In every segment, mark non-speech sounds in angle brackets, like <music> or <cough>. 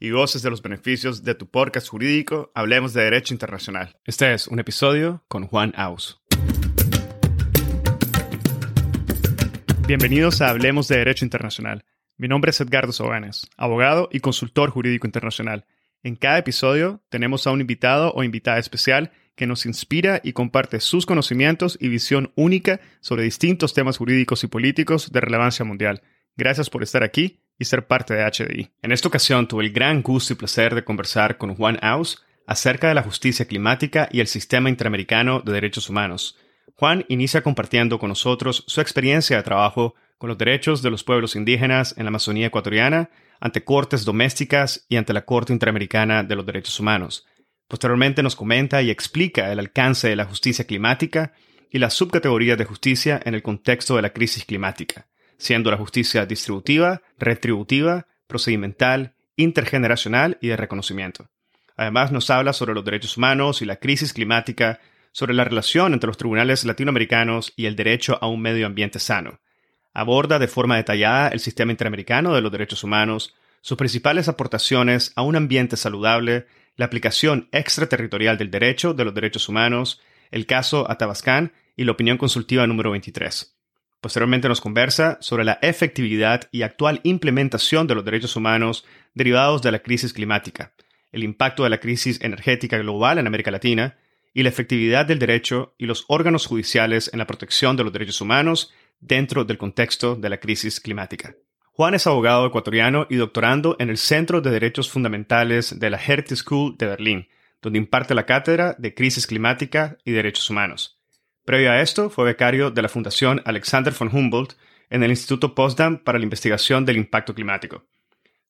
y goces de los beneficios de tu podcast jurídico Hablemos de Derecho Internacional. Este es un episodio con Juan Aus. Bienvenidos a Hablemos de Derecho Internacional. Mi nombre es Edgardo Sobanes, abogado y consultor jurídico internacional. En cada episodio tenemos a un invitado o invitada especial que nos inspira y comparte sus conocimientos y visión única sobre distintos temas jurídicos y políticos de relevancia mundial. Gracias por estar aquí y ser parte de HDI. En esta ocasión tuve el gran gusto y placer de conversar con Juan Aus acerca de la justicia climática y el sistema interamericano de derechos humanos. Juan inicia compartiendo con nosotros su experiencia de trabajo con los derechos de los pueblos indígenas en la Amazonía ecuatoriana, ante cortes domésticas y ante la Corte Interamericana de los Derechos Humanos. Posteriormente nos comenta y explica el alcance de la justicia climática y las subcategorías de justicia en el contexto de la crisis climática siendo la justicia distributiva, retributiva, procedimental, intergeneracional y de reconocimiento. Además nos habla sobre los derechos humanos y la crisis climática, sobre la relación entre los tribunales latinoamericanos y el derecho a un medio ambiente sano. Aborda de forma detallada el sistema interamericano de los derechos humanos, sus principales aportaciones a un ambiente saludable, la aplicación extraterritorial del derecho de los derechos humanos, el caso Atabascán y la opinión consultiva número 23. Posteriormente nos conversa sobre la efectividad y actual implementación de los derechos humanos derivados de la crisis climática, el impacto de la crisis energética global en América Latina y la efectividad del derecho y los órganos judiciales en la protección de los derechos humanos dentro del contexto de la crisis climática. Juan es abogado ecuatoriano y doctorando en el Centro de Derechos Fundamentales de la Hertie School de Berlín, donde imparte la cátedra de Crisis Climática y Derechos Humanos. Previo a esto, fue becario de la Fundación Alexander von Humboldt en el Instituto Potsdam para la investigación del impacto climático.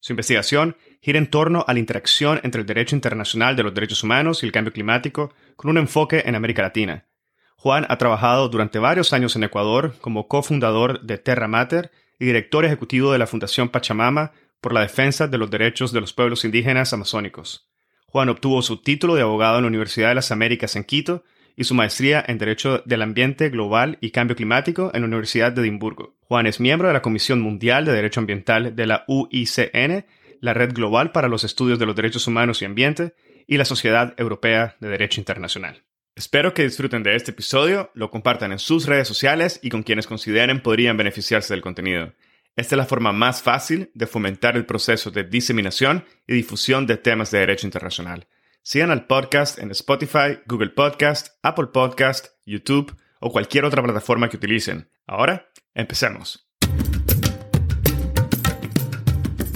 Su investigación gira en torno a la interacción entre el derecho internacional de los derechos humanos y el cambio climático con un enfoque en América Latina. Juan ha trabajado durante varios años en Ecuador como cofundador de Terra Mater y director ejecutivo de la Fundación Pachamama por la defensa de los derechos de los pueblos indígenas amazónicos. Juan obtuvo su título de abogado en la Universidad de las Américas en Quito y su maestría en Derecho del Ambiente Global y Cambio Climático en la Universidad de Edimburgo. Juan es miembro de la Comisión Mundial de Derecho Ambiental de la UICN, la Red Global para los Estudios de los Derechos Humanos y Ambiente y la Sociedad Europea de Derecho Internacional. Espero que disfruten de este episodio, lo compartan en sus redes sociales y con quienes consideren podrían beneficiarse del contenido. Esta es la forma más fácil de fomentar el proceso de diseminación y difusión de temas de derecho internacional. Sigan al podcast en Spotify, Google Podcast, Apple Podcast, YouTube o cualquier otra plataforma que utilicen. Ahora, empecemos.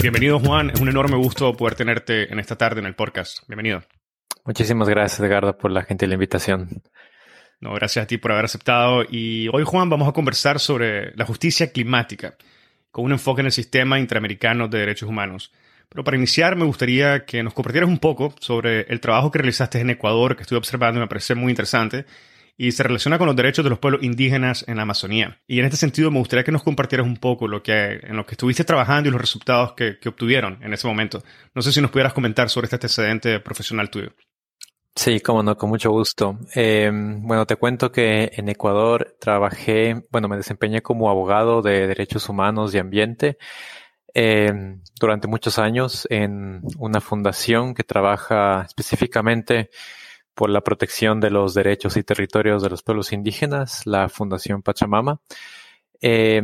Bienvenido Juan, es un enorme gusto poder tenerte en esta tarde en el podcast. Bienvenido. Muchísimas gracias Edgardo por la gentil invitación. No, gracias a ti por haber aceptado. Y hoy Juan vamos a conversar sobre la justicia climática con un enfoque en el sistema interamericano de derechos humanos. Pero para iniciar me gustaría que nos compartieras un poco sobre el trabajo que realizaste en Ecuador, que estuve observando y me parece muy interesante, y se relaciona con los derechos de los pueblos indígenas en la Amazonía. Y en este sentido me gustaría que nos compartieras un poco lo que, en lo que estuviste trabajando y los resultados que, obtuvieron en ese momento. No sé si nos pudieras comentar sobre este antecedente profesional tuyo. Sí, cómo no, con mucho gusto. Eh, bueno, te cuento que en Ecuador trabajé, bueno, me desempeñé como abogado de derechos humanos y ambiente eh, durante muchos años en una fundación que trabaja específicamente por la protección de los derechos y territorios de los pueblos indígenas, la Fundación Pachamama. Eh,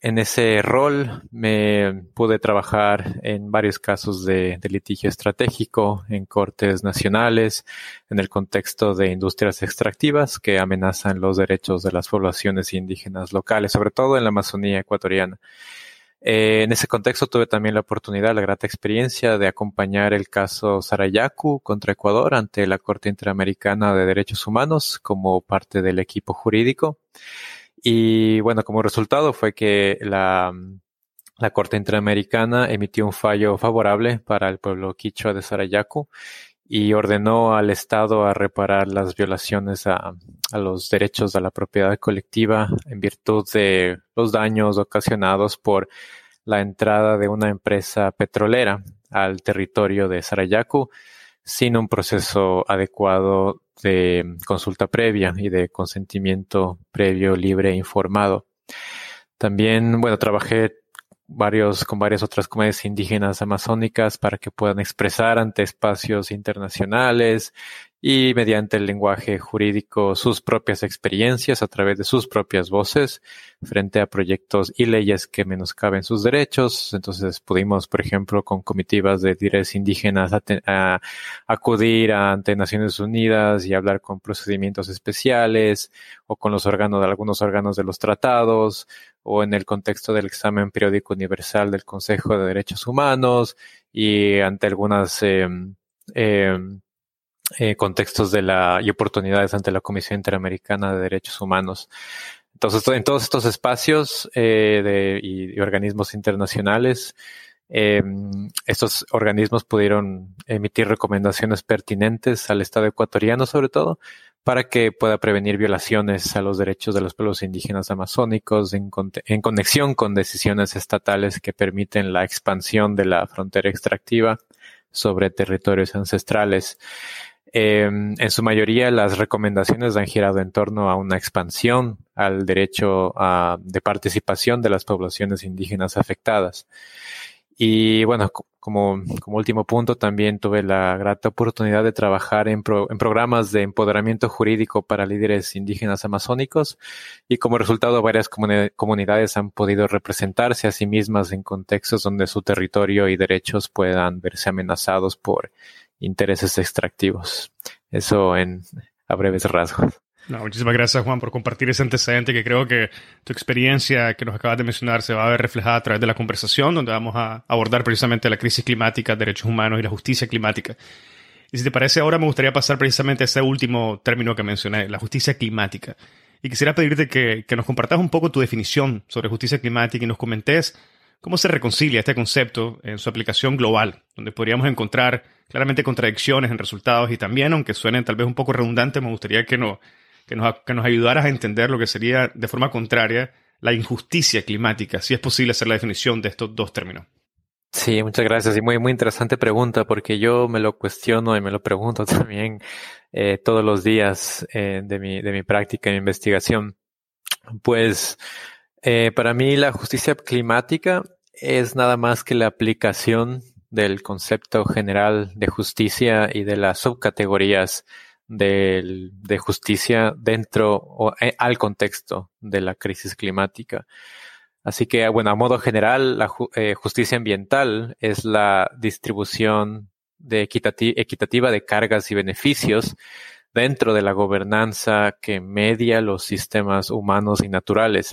en ese rol me pude trabajar en varios casos de, litigio estratégico en cortes nacionales, en el contexto de industrias extractivas que amenazan los derechos de las poblaciones indígenas locales, sobre todo en la Amazonía ecuatoriana. Eh, en ese contexto tuve también la oportunidad, la grata experiencia de acompañar el caso Sarayaku contra Ecuador ante la Corte Interamericana de Derechos Humanos como parte del equipo jurídico. Y bueno, como resultado fue que la, la Corte Interamericana emitió un fallo favorable para el pueblo quichua de Sarayaku y ordenó al Estado a reparar las violaciones a, a, los derechos de la propiedad colectiva en virtud de los daños ocasionados por la entrada de una empresa petrolera al territorio de Sarayaku sin un proceso adecuado de consulta previa y de consentimiento previo, libre e informado. También, bueno, trabajé varios, con varias otras comunidades indígenas amazónicas para que puedan expresar ante espacios internacionales y mediante el lenguaje jurídico sus propias experiencias a través de sus propias voces frente a proyectos y leyes que menoscaben sus derechos. Entonces pudimos, por ejemplo, con comitivas de líderes indígenas acudir ante Naciones Unidas y hablar con procedimientos especiales o con los órganos de algunos órganos de los tratados o en el contexto del examen periódico universal del Consejo de Derechos Humanos y ante algunas eh, eh, contextos de la, y oportunidades ante la Comisión Interamericana de Derechos Humanos. Entonces, en todos estos espacios eh, y, organismos internacionales, eh, estos organismos pudieron emitir recomendaciones pertinentes al Estado ecuatoriano, sobre todo, para que pueda prevenir violaciones a los derechos de los pueblos indígenas amazónicos en, conexión con decisiones estatales que permiten la expansión de la frontera extractiva sobre territorios ancestrales. Em, en su mayoría, las recomendaciones han girado en torno a una expansión al derecho de participación de las poblaciones indígenas afectadas. Y bueno, como, último punto, también tuve la grata oportunidad de trabajar en, programas de empoderamiento jurídico para líderes indígenas amazónicos y como resultado varias comunidades han podido representarse a sí mismas en contextos donde su territorio y derechos puedan verse amenazados por intereses extractivos. Eso en a breves rasgos. Muchísimas gracias Juan por compartir ese antecedente que creo que tu experiencia que nos acabas de mencionar se va a ver reflejada a través de la conversación donde vamos a abordar precisamente la crisis climática, derechos humanos y la justicia climática. Y si te parece ahora me gustaría pasar precisamente a ese último término que mencioné, la justicia climática. Y quisiera pedirte que, que nos compartas un poco tu definición sobre justicia climática y nos comentes ¿Cómo se reconcilia este concepto en su aplicación global, donde podríamos encontrar claramente contradicciones en resultados y también, aunque suenen tal vez un poco redundantes, me gustaría que, no, que, nos, que nos ayudaras a entender lo que sería de forma contraria la injusticia climática, si es posible hacer la definición de estos dos términos? Sí, muchas gracias y muy, muy interesante pregunta porque yo me lo cuestiono y me lo pregunto <laughs> también eh, todos los días eh, de, mi, de mi práctica e investigación. Pues eh, para mí la justicia climática es nada más que la aplicación del concepto general de justicia y de las subcategorías de, justicia dentro o eh, al contexto de la crisis climática. Así que, bueno, a modo general, la eh, justicia ambiental es la distribución de equitativa de cargas y beneficios dentro de la gobernanza que media los sistemas humanos y naturales.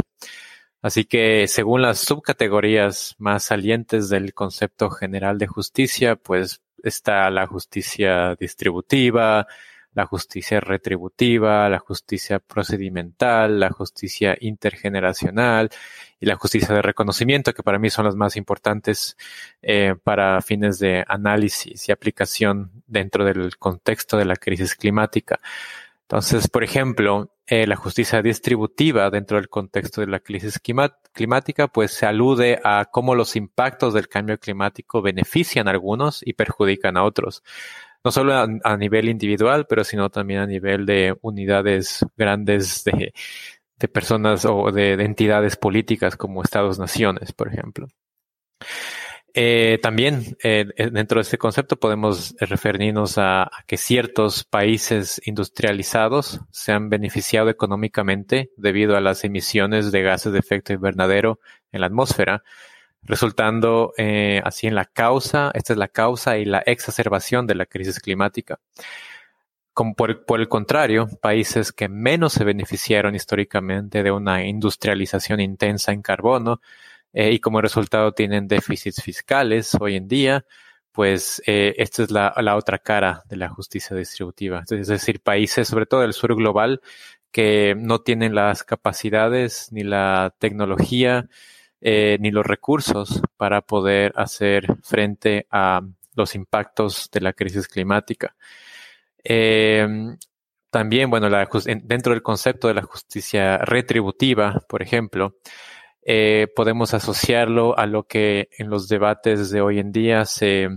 Así que según las subcategorías más salientes del concepto general de justicia, pues está la justicia distributiva, la justicia retributiva, la justicia procedimental, la justicia intergeneracional y la justicia de reconocimiento, que para mí son las más importantes eh, para fines de análisis y aplicación dentro del contexto de la crisis climática. Entonces, por ejemplo, eh, la justicia distributiva dentro del contexto de la crisis climática, pues se alude a cómo los impactos del cambio climático benefician a algunos y perjudican a otros. No solo a, nivel individual, pero sino también a nivel de unidades grandes de, personas o de entidades políticas como estados-naciones, por ejemplo. Eh, también eh, dentro de este concepto podemos referirnos a, que ciertos países industrializados se han beneficiado económicamente debido a las emisiones de gases de efecto invernadero en la atmósfera, resultando eh, así en la causa, esta es la causa y la exacerbación de la crisis climática. Como por, por el contrario, países que menos se beneficiaron históricamente de una industrialización intensa en carbono, eh, y como resultado tienen déficits fiscales hoy en día, pues eh, esta es la, la, otra cara de la justicia distributiva. Es decir, países, sobre todo del sur global, que no tienen las capacidades ni la tecnología eh, ni los recursos para poder hacer frente a los impactos de la crisis climática. Eh, también, bueno, dentro del concepto de la justicia retributiva, por ejemplo, eh, podemos asociarlo a lo que en los debates de hoy en día se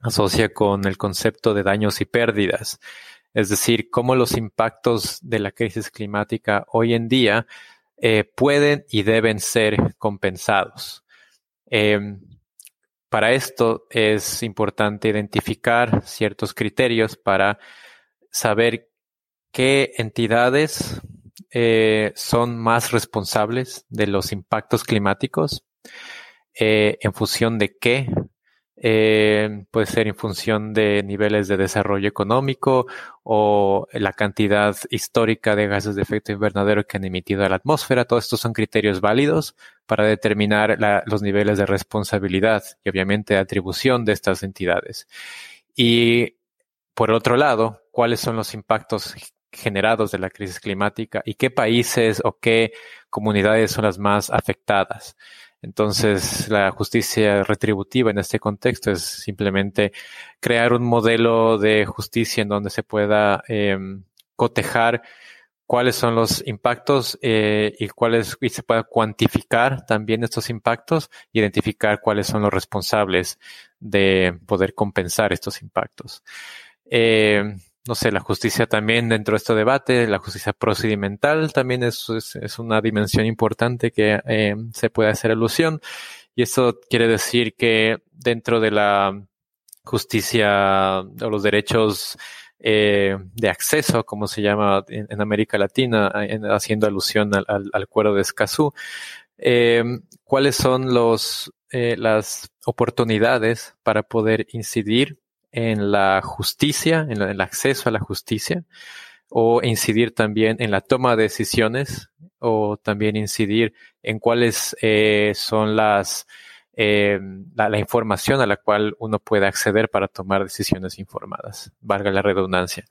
asocia con el concepto de daños y pérdidas. Es decir, cómo los impactos de la crisis climática hoy en día eh, pueden y deben ser compensados. Em, para esto es importante identificar ciertos criterios para saber qué entidades eh, son más responsables de los impactos climáticos. Eh, ¿En función de qué? Eh, puede ser en función de niveles de desarrollo económico o la cantidad histórica de gases de efecto invernadero que han emitido a la atmósfera. Todos estos son criterios válidos para determinar los niveles de responsabilidad y obviamente de atribución de estas entidades. Y por otro lado, cuáles son los impactos generados de la crisis climática y qué países o qué comunidades son las más afectadas. Entonces, la justicia retributiva en este contexto es simplemente crear un modelo de justicia en donde se pueda em, cotejar cuáles son los impactos eh, y cuáles y se pueda cuantificar también estos impactos, identificar cuáles son los responsables de poder compensar estos impactos. Eh, no sé, la justicia también dentro de este debate, la justicia procedimental también es, una dimensión importante que eh, se puede hacer alusión. Y eso quiere decir que dentro de la justicia o los derechos eh, de acceso, como se llama en, América Latina, haciendo alusión al, al, acuerdo de Escazú, eh, cuáles son los, las oportunidades para poder incidir en la justicia, en, el acceso a la justicia, o incidir también en la toma de decisiones, o también incidir en cuáles eh, son las eh, la, información a la cual uno puede acceder para tomar decisiones informadas, valga la redundancia.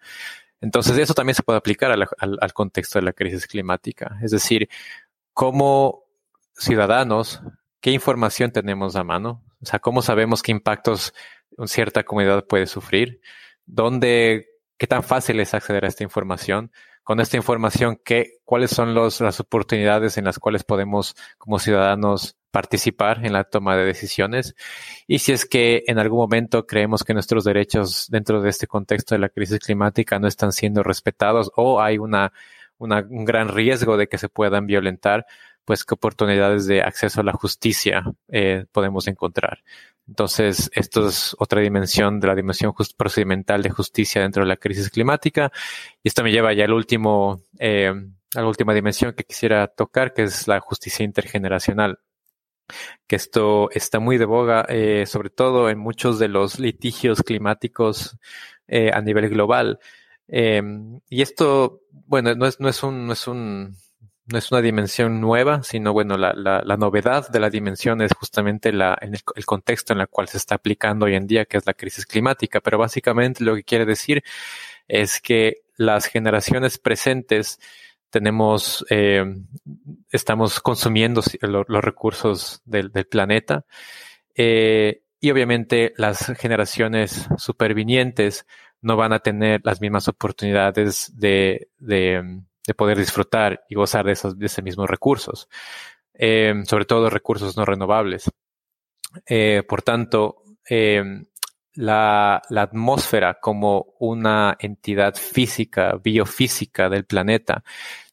Entonces, eso también se puede aplicar al, al contexto de la crisis climática. Es decir, cómo ciudadanos, qué información tenemos a mano, o sea, cómo sabemos qué impactos cierta comunidad puede sufrir, dónde, qué tan fácil es acceder a esta información, con esta información, qué, cuáles son las oportunidades en las cuales podemos como ciudadanos participar en la toma de decisiones y si es que en algún momento creemos que nuestros derechos dentro de este contexto de la crisis climática no están siendo respetados o hay una un gran riesgo de que se puedan violentar, pues qué oportunidades de acceso a la justicia eh, podemos encontrar. Entonces, esto es otra dimensión de la dimensión procedimental de justicia dentro de la crisis climática. Y esto me lleva ya al último, eh, a la última dimensión que quisiera tocar, que es la justicia intergeneracional. Que esto está muy de boga, eh, sobre todo en muchos de los litigios climáticos eh, a nivel global. Y esto, bueno, no es, no es un, no es un, no es una dimensión nueva, sino bueno, la, la, la novedad de la dimensión es justamente la, el, contexto en el cual se está aplicando hoy en día, que es la crisis climática. Pero básicamente lo que quiere decir es que las generaciones presentes tenemos, eh, estamos consumiendo los recursos del, del planeta. Eh, y obviamente las generaciones supervinientes no van a tener las mismas oportunidades de, de de poder disfrutar y gozar de esos, de mismos recursos, eh, sobre todo recursos no renovables. Eh, por tanto, eh, la, la, atmósfera como una entidad física, biofísica del planeta,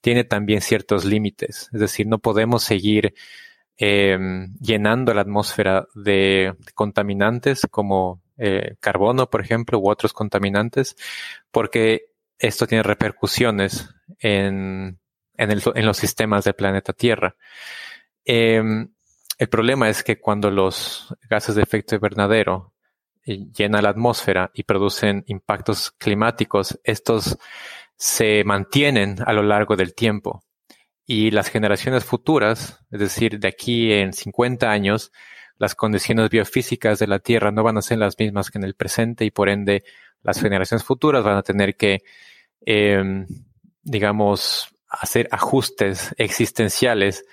tiene también ciertos límites. Es decir, no podemos seguir llenando la atmósfera de contaminantes como carbono, por ejemplo, u otros contaminantes, porque esto tiene repercusiones en, los sistemas del planeta Tierra. Em, el problema es que cuando los gases de efecto invernadero eh, llenan la atmósfera y producen impactos climáticos, estos se mantienen a lo largo del tiempo. Y las generaciones futuras, es decir, de aquí en 50 años, las condiciones biofísicas de la Tierra no van a ser las mismas que en el presente y por ende las generaciones futuras van a tener que, em, digamos, hacer ajustes existenciales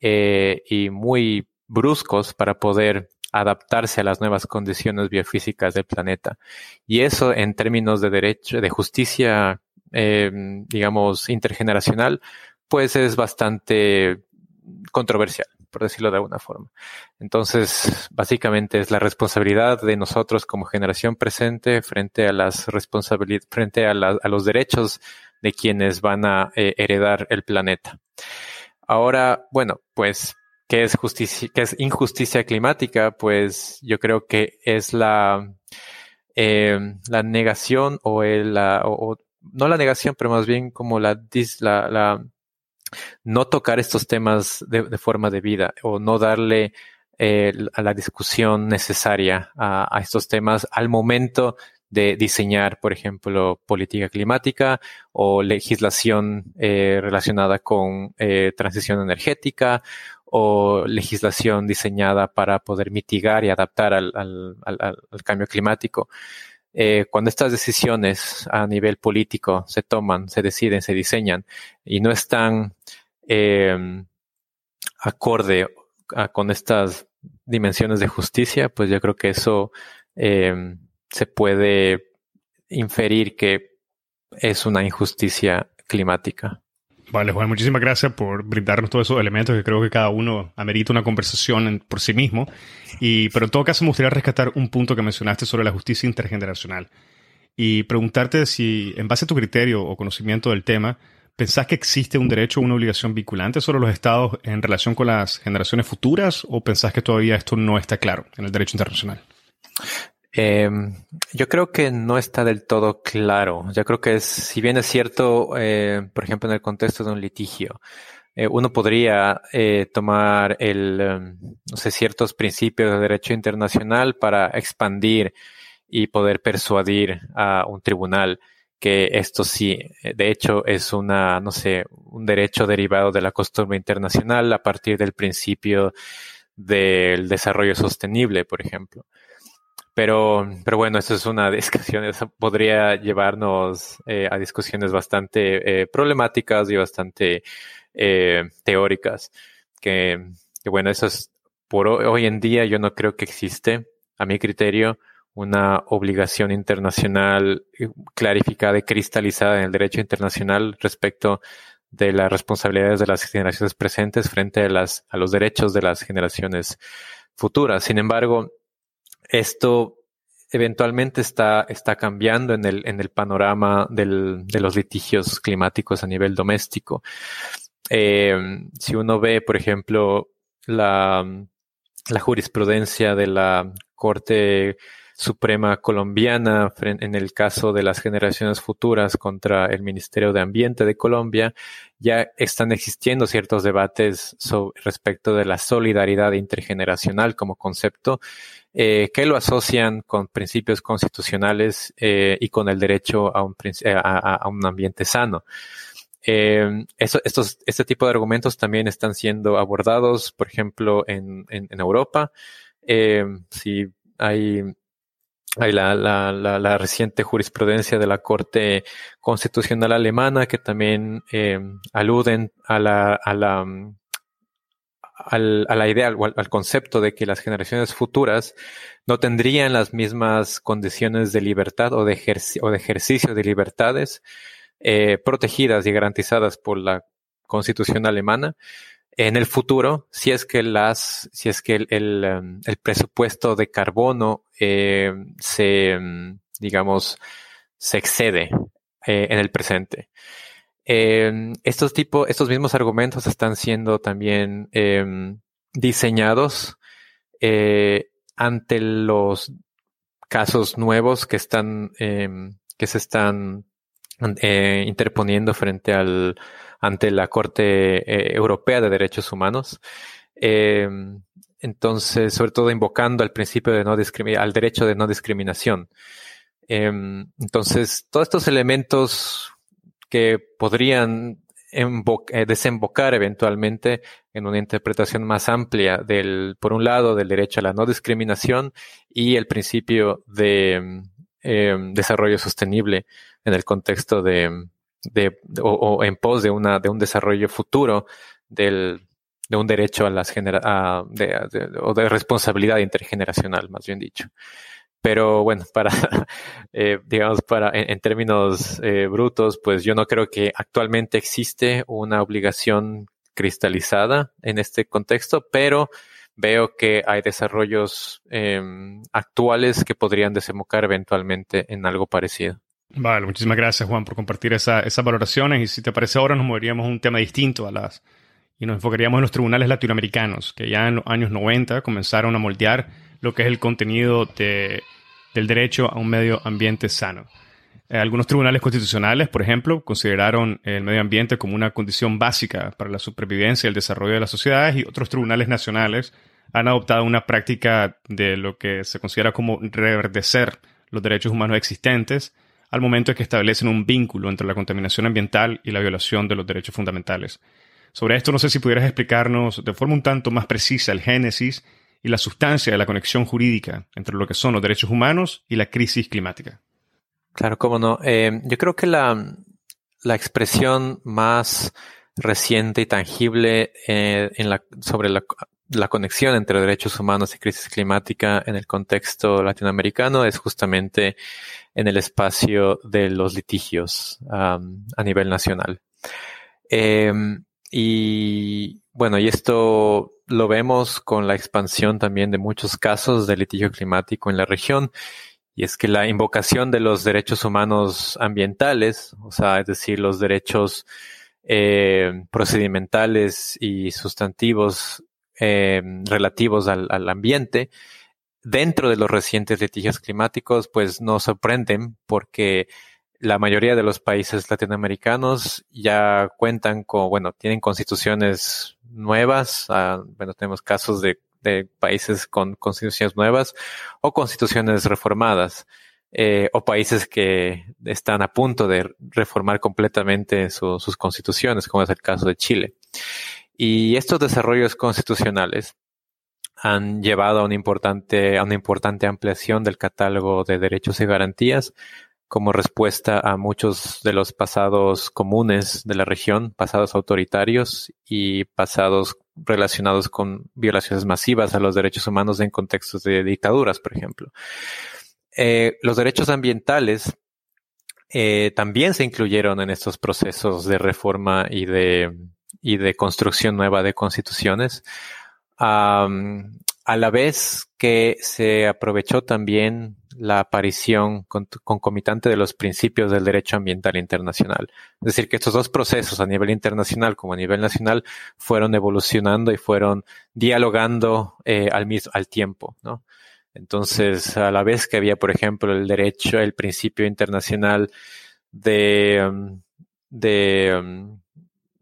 eh, y muy bruscos para poder adaptarse a las nuevas condiciones biofísicas del planeta. Y eso en términos de derecho, de justicia, em, digamos, intergeneracional, pues es bastante controversial por decirlo de alguna forma. Entonces, básicamente es la responsabilidad de nosotros como generación presente frente a las responsabilidades, frente a, los derechos de quienes van a eh, heredar el planeta. Ahora, bueno, pues, ¿qué es justicia, qué es injusticia climática? Pues yo creo que es la, eh, la negación o, el, o, no la negación, pero más bien como la no tocar estos temas de, forma debida o no darle eh, a la discusión necesaria a, estos temas al momento de diseñar, por ejemplo, política climática o legislación eh, relacionada con eh, transición energética o legislación diseñada para poder mitigar y adaptar al, cambio climático. Cuando estas decisiones a nivel político se toman, se deciden, se diseñan y no están eh, acorde con estas dimensiones de justicia, pues yo creo que eso em, se puede inferir que es una injusticia climática. Vale, Juan, muchísimas gracias por brindarnos todos esos elementos que creo que cada uno amerita una conversación por sí mismo. Y, pero en todo caso me gustaría rescatar un punto que mencionaste sobre la justicia intergeneracional y preguntarte si, en base a tu criterio o conocimiento del tema, ¿Pensás que existe un derecho o una obligación vinculante sobre los estados en relación con las generaciones futuras o pensás que todavía esto no está claro en el derecho internacional? Em, yo creo que no está del todo claro. Yo creo que si bien es cierto, eh, por ejemplo, en el contexto de un litigio, eh, uno podría eh, tomar el, em, no sé, ciertos principios de derecho internacional para expandir y poder persuadir a un tribunal que esto sí, eh, de hecho, es una, no sé, un derecho derivado de la costumbre internacional a partir del principio del desarrollo sostenible, por ejemplo. Pero, pero bueno, eso es una <laughs> discusión, eso podría llevarnos eh, a discusiones bastante eh, problemáticas y bastante teóricas. Que, que, bueno, eso es, por hoy en día yo no creo que existe, a mi criterio, una obligación internacional eh, clarificada y cristalizada en el derecho internacional respecto de las responsabilidades de las generaciones presentes frente a, las, a los derechos de las generaciones futuras. Sin embargo, esto eventualmente está, está cambiando en el, en el panorama de los litigios climáticos a nivel doméstico. Eh, si uno ve, por ejemplo, la, la jurisprudencia de la Corte Suprema colombiana en el caso de las generaciones futuras contra el Ministerio de Ambiente de Colombia, ya están existiendo ciertos debates respecto de la solidaridad intergeneracional como concepto, eh, que lo asocian con principios constitucionales eh, y con el derecho a un, a, un ambiente sano. Eh, estos, este tipo de argumentos también están siendo abordados, por ejemplo, en, en, Europa. si hay hay la, la, la, reciente jurisprudencia de la Corte Constitucional Alemana que también eh, aluden a la, a la, al, a la idea, al, al, concepto de que las generaciones futuras no tendrían las mismas condiciones de libertad o de, o de ejercicio de libertades eh, protegidas y garantizadas por la Constitución alemana en el futuro, si es que las, si es que el, em, presupuesto de carbono eh, se, digamos, se excede eh, en el presente. Eh, estos tipos, estos mismos argumentos están siendo también diseñados eh, ante los casos nuevos que están em, que se están eh, interponiendo frente al ante la Corte eh, Europea de Derechos Humanos. Em, entonces, sobre todo invocando al principio de no al derecho de no discriminación. Em, entonces, todos estos elementos que podrían eh, desembocar eventualmente en una interpretación más amplia del, por un lado, del derecho a la no discriminación y el principio de em, desarrollo sostenible en el contexto de, o, en pos de una de un desarrollo futuro del, de un derecho a las genera o de responsabilidad intergeneracional, más bien dicho. Pero bueno, para, <laughs> eh, digamos, para, en, términos eh, brutos, pues yo no creo que actualmente existe una obligación cristalizada en este contexto, pero veo que hay desarrollos em, actuales que podrían desembocar eventualmente en algo parecido. Vale, muchísimas gracias Juan por compartir esa, esas valoraciones y si te parece ahora nos moveríamos a un tema distinto a las y nos enfocaríamos en los tribunales latinoamericanos que ya en los años 90 comenzaron a moldear lo que es el contenido de, del derecho a un medio ambiente sano. Eh, algunos tribunales constitucionales, por ejemplo, consideraron el medio ambiente como una condición básica para la supervivencia y el desarrollo de las sociedades y otros tribunales nacionales han adoptado una práctica de lo que se considera como reverdecer los derechos humanos existentes al momento en que establecen un vínculo entre la contaminación ambiental y la violación de los derechos fundamentales. Sobre esto no sé si pudieras explicarnos de forma un tanto más precisa el génesis y la sustancia de la conexión jurídica entre lo que son los derechos humanos y la crisis climática. Claro, cómo no. Eh, yo creo que la, la, expresión más reciente y tangible eh, en la, sobre la, la, conexión entre derechos humanos y crisis climática en el contexto latinoamericano es justamente en el espacio de los litigios a nivel nacional. Eh, y bueno, y esto lo vemos con la expansión también de muchos casos de litigio climático en la región. Y es que la invocación de los derechos humanos ambientales, o sea, es decir, los derechos eh, procedimentales y sustantivos eh, relativos al, al, ambiente, dentro de los recientes litigios climáticos, pues nos sorprenden porque la mayoría de los países latinoamericanos ya cuentan con, bueno, tienen constituciones nuevas. Uh, bueno, tenemos casos de, países con constituciones nuevas o constituciones reformadas. Eh, o países que están a punto de reformar completamente su, sus constituciones, como es el caso de Chile. Y estos desarrollos constitucionales han llevado a una importante, a una importante ampliación del catálogo de derechos y garantías, como respuesta a muchos de los pasados comunes de la región, pasados autoritarios y pasados relacionados con violaciones masivas a los derechos humanos en contextos de dictaduras, por ejemplo. Eh, los derechos ambientales eh, también se incluyeron en estos procesos de reforma y de, y de construcción nueva de constituciones, a la vez que se aprovechó también la aparición concomitante de los principios del derecho ambiental internacional. Es decir, que estos dos procesos a nivel internacional como a nivel nacional fueron evolucionando y fueron dialogando eh, al mismo al tiempo, ¿no? Entonces, a la vez que había, por ejemplo, el derecho, el principio internacional de, um, de um,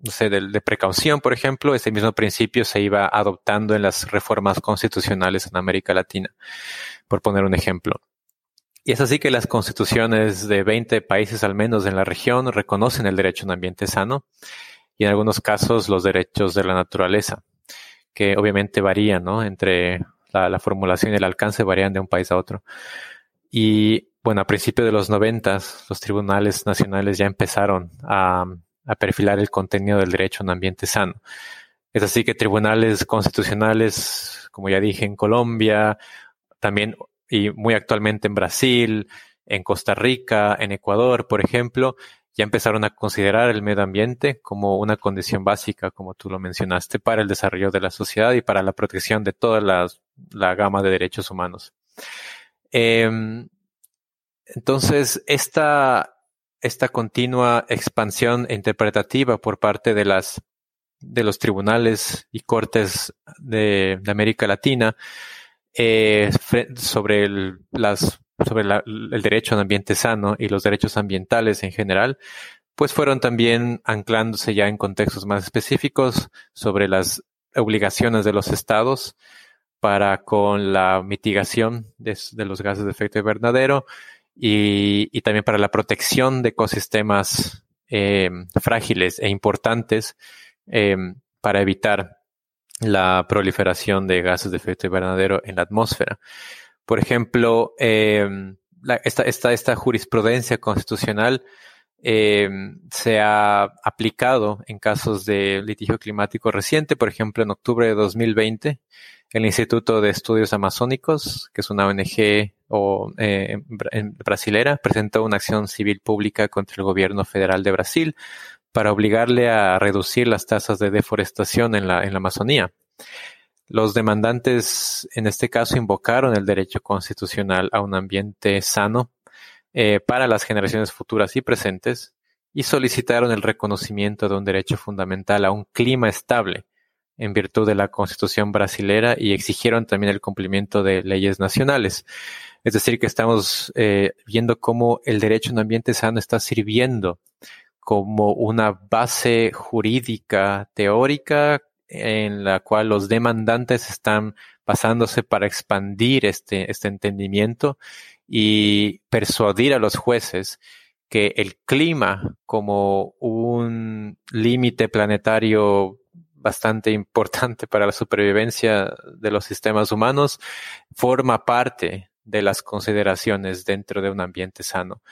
no sé, de, de, precaución, por ejemplo, ese mismo principio se iba adoptando en las reformas constitucionales en América Latina, por poner un ejemplo. Y es así que las constituciones de 20 países al menos en la región reconocen el derecho a un ambiente sano y en algunos casos los derechos de la naturaleza, que obviamente varían, ¿no? Entre la, la formulación y el alcance varían de un país a otro. Y bueno, a principios de los noventas, los tribunales nacionales ya empezaron a, a perfilar el contenido del derecho a un ambiente sano. Es así que tribunales constitucionales, como ya dije, en Colombia, también y muy actualmente en Brasil, en Costa Rica, en Ecuador, por ejemplo, ya empezaron a considerar el medio ambiente como una condición básica, como tú lo mencionaste, para el desarrollo de la sociedad y para la protección de toda la, la gama de derechos humanos. Eh, entonces, esta, esta continua expansión interpretativa por parte de las de los tribunales y cortes de, América Latina eh, sobre, el, sobre el derecho a un ambiente sano y los derechos ambientales en general, pues fueron también anclándose ya en contextos más específicos sobre las obligaciones de los estados para con la mitigación de, los gases de efecto invernadero y, también para la protección de ecosistemas eh, frágiles e importantes eh, para evitar la proliferación de gases de efecto invernadero en la atmósfera. Por ejemplo, eh, esta, jurisprudencia constitucional se ha aplicado en casos de litigio climático reciente, por ejemplo, en octubre de 2020, el Instituto de Estudios Amazónicos, que es una ONG eh, brasilera, presentó una acción civil pública contra el gobierno federal de Brasil para obligarle a reducir las tasas de deforestación en la, Amazonía. Los demandantes, en este caso, invocaron el derecho constitucional a un ambiente sano eh, para las generaciones futuras y presentes y solicitaron el reconocimiento de un derecho fundamental a un clima estable en virtud de la Constitución brasilera y exigieron también el cumplimiento de leyes nacionales. Es decir, que estamos eh, viendo cómo el derecho a un ambiente sano está sirviendo como una base jurídica teórica en la cual los demandantes están pasándose para expandir este, este entendimiento y persuadir a los jueces que el clima como un límite planetario bastante <laughs> importante para la supervivencia de los sistemas humanos, forma parte de las consideraciones dentro de un ambiente sano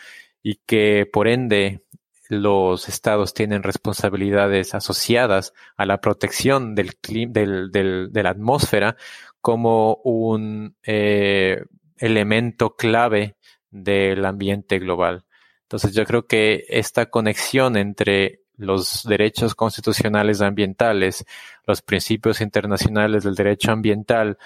y que por ende los estados tienen responsabilidades asociadas a la protección del, del, del de la atmósfera como un eh, elemento clave del ambiente global. Entonces yo creo que esta conexión entre los derechos constitucionales ambientales, los principios internacionales del derecho ambiental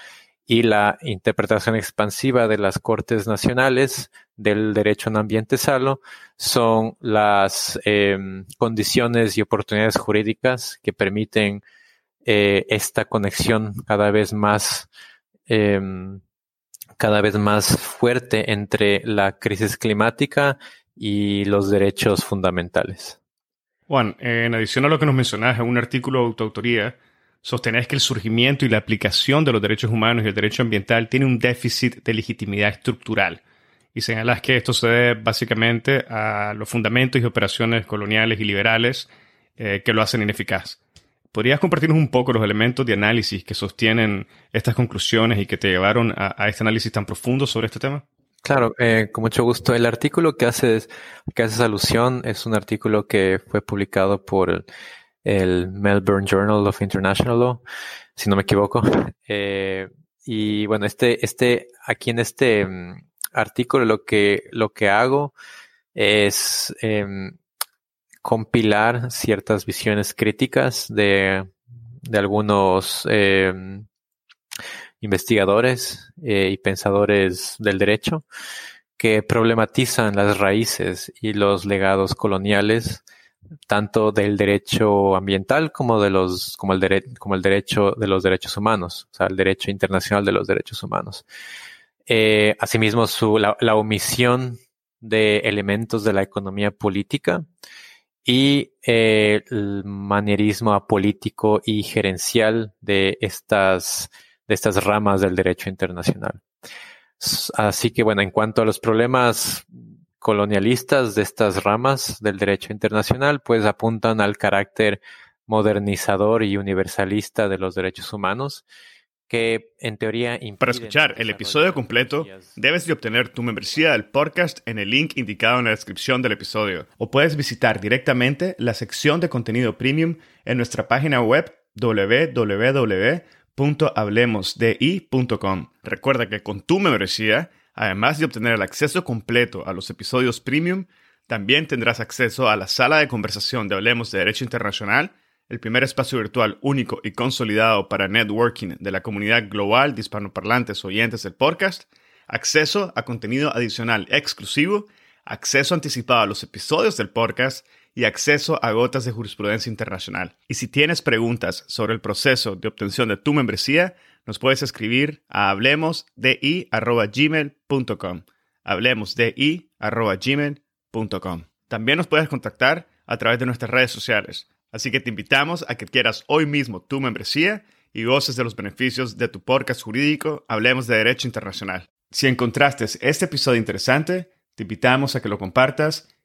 y la interpretación expansiva de las Cortes Nacionales del derecho un ambiente sano son las em, condiciones y oportunidades jurídicas que permiten eh, esta conexión cada vez más em, cada vez más fuerte entre la crisis climática y los derechos fundamentales. Juan, en adición a lo que nos mencionas en un artículo de autoautoría, sostenés que el surgimiento y la aplicación de los derechos humanos y el derecho ambiental tiene un déficit de legitimidad estructural. Y señalas que esto se debe básicamente a los fundamentos y operaciones coloniales y liberales eh, que lo hacen ineficaz. ¿Podrías compartirnos un poco los elementos de análisis que sostienen estas conclusiones y que te llevaron a este análisis tan profundo sobre este tema? Claro, eh, con mucho gusto. El artículo que haces, que haces alusión es un artículo que fue publicado por el, Melbourne Journal of International Law, si no me equivoco. <laughs> Eh, y bueno, este, este, aquí en este mm, artículo lo que, lo que hago es em, compilar ciertas visiones críticas de, de algunos em, investigadores eh, y pensadores del derecho que problematizan las raíces y los legados coloniales tanto del derecho ambiental como de los como el, como el derecho de los derechos humanos, o sea, el derecho internacional de los derechos humanos. Eh, asimismo, su, la, omisión de elementos de la economía política y eh, el manierismo apolítico y gerencial de estas de estas ramas del derecho internacional. Así que bueno, en cuanto a los problemas colonialistas de estas ramas del derecho internacional, pues apuntan al carácter modernizador y universalista de los derechos humanos, que en teoría Para escuchar el episodio completo, debes de obtener tu membresía del podcast en el link indicado en la descripción del episodio, o puedes visitar directamente la sección de contenido premium en nuestra página web www hablemosdi.com. Recuerda que con tu membresía, además de obtener el acceso completo a los episodios premium, también tendrás acceso a la sala de conversación de Hablemos de Derecho Internacional, el primer espacio virtual único y consolidado para networking de la comunidad global de hispanoparlantes oyentes del podcast, acceso a contenido adicional exclusivo, acceso anticipado a los episodios del podcast y acceso a gotas de jurisprudencia internacional. Y si tienes preguntas sobre el proceso de obtención de tu membresía, nos puedes escribir a hablemosdi.gmail.com. Hablemosdi.gmail.com. También nos puedes contactar a través de nuestras redes sociales. Así que te invitamos a que quieras hoy mismo tu membresía y goces de los beneficios de tu podcast jurídico Hablemos de Derecho Internacional. Si encontraste este episodio interesante, te invitamos a que lo compartas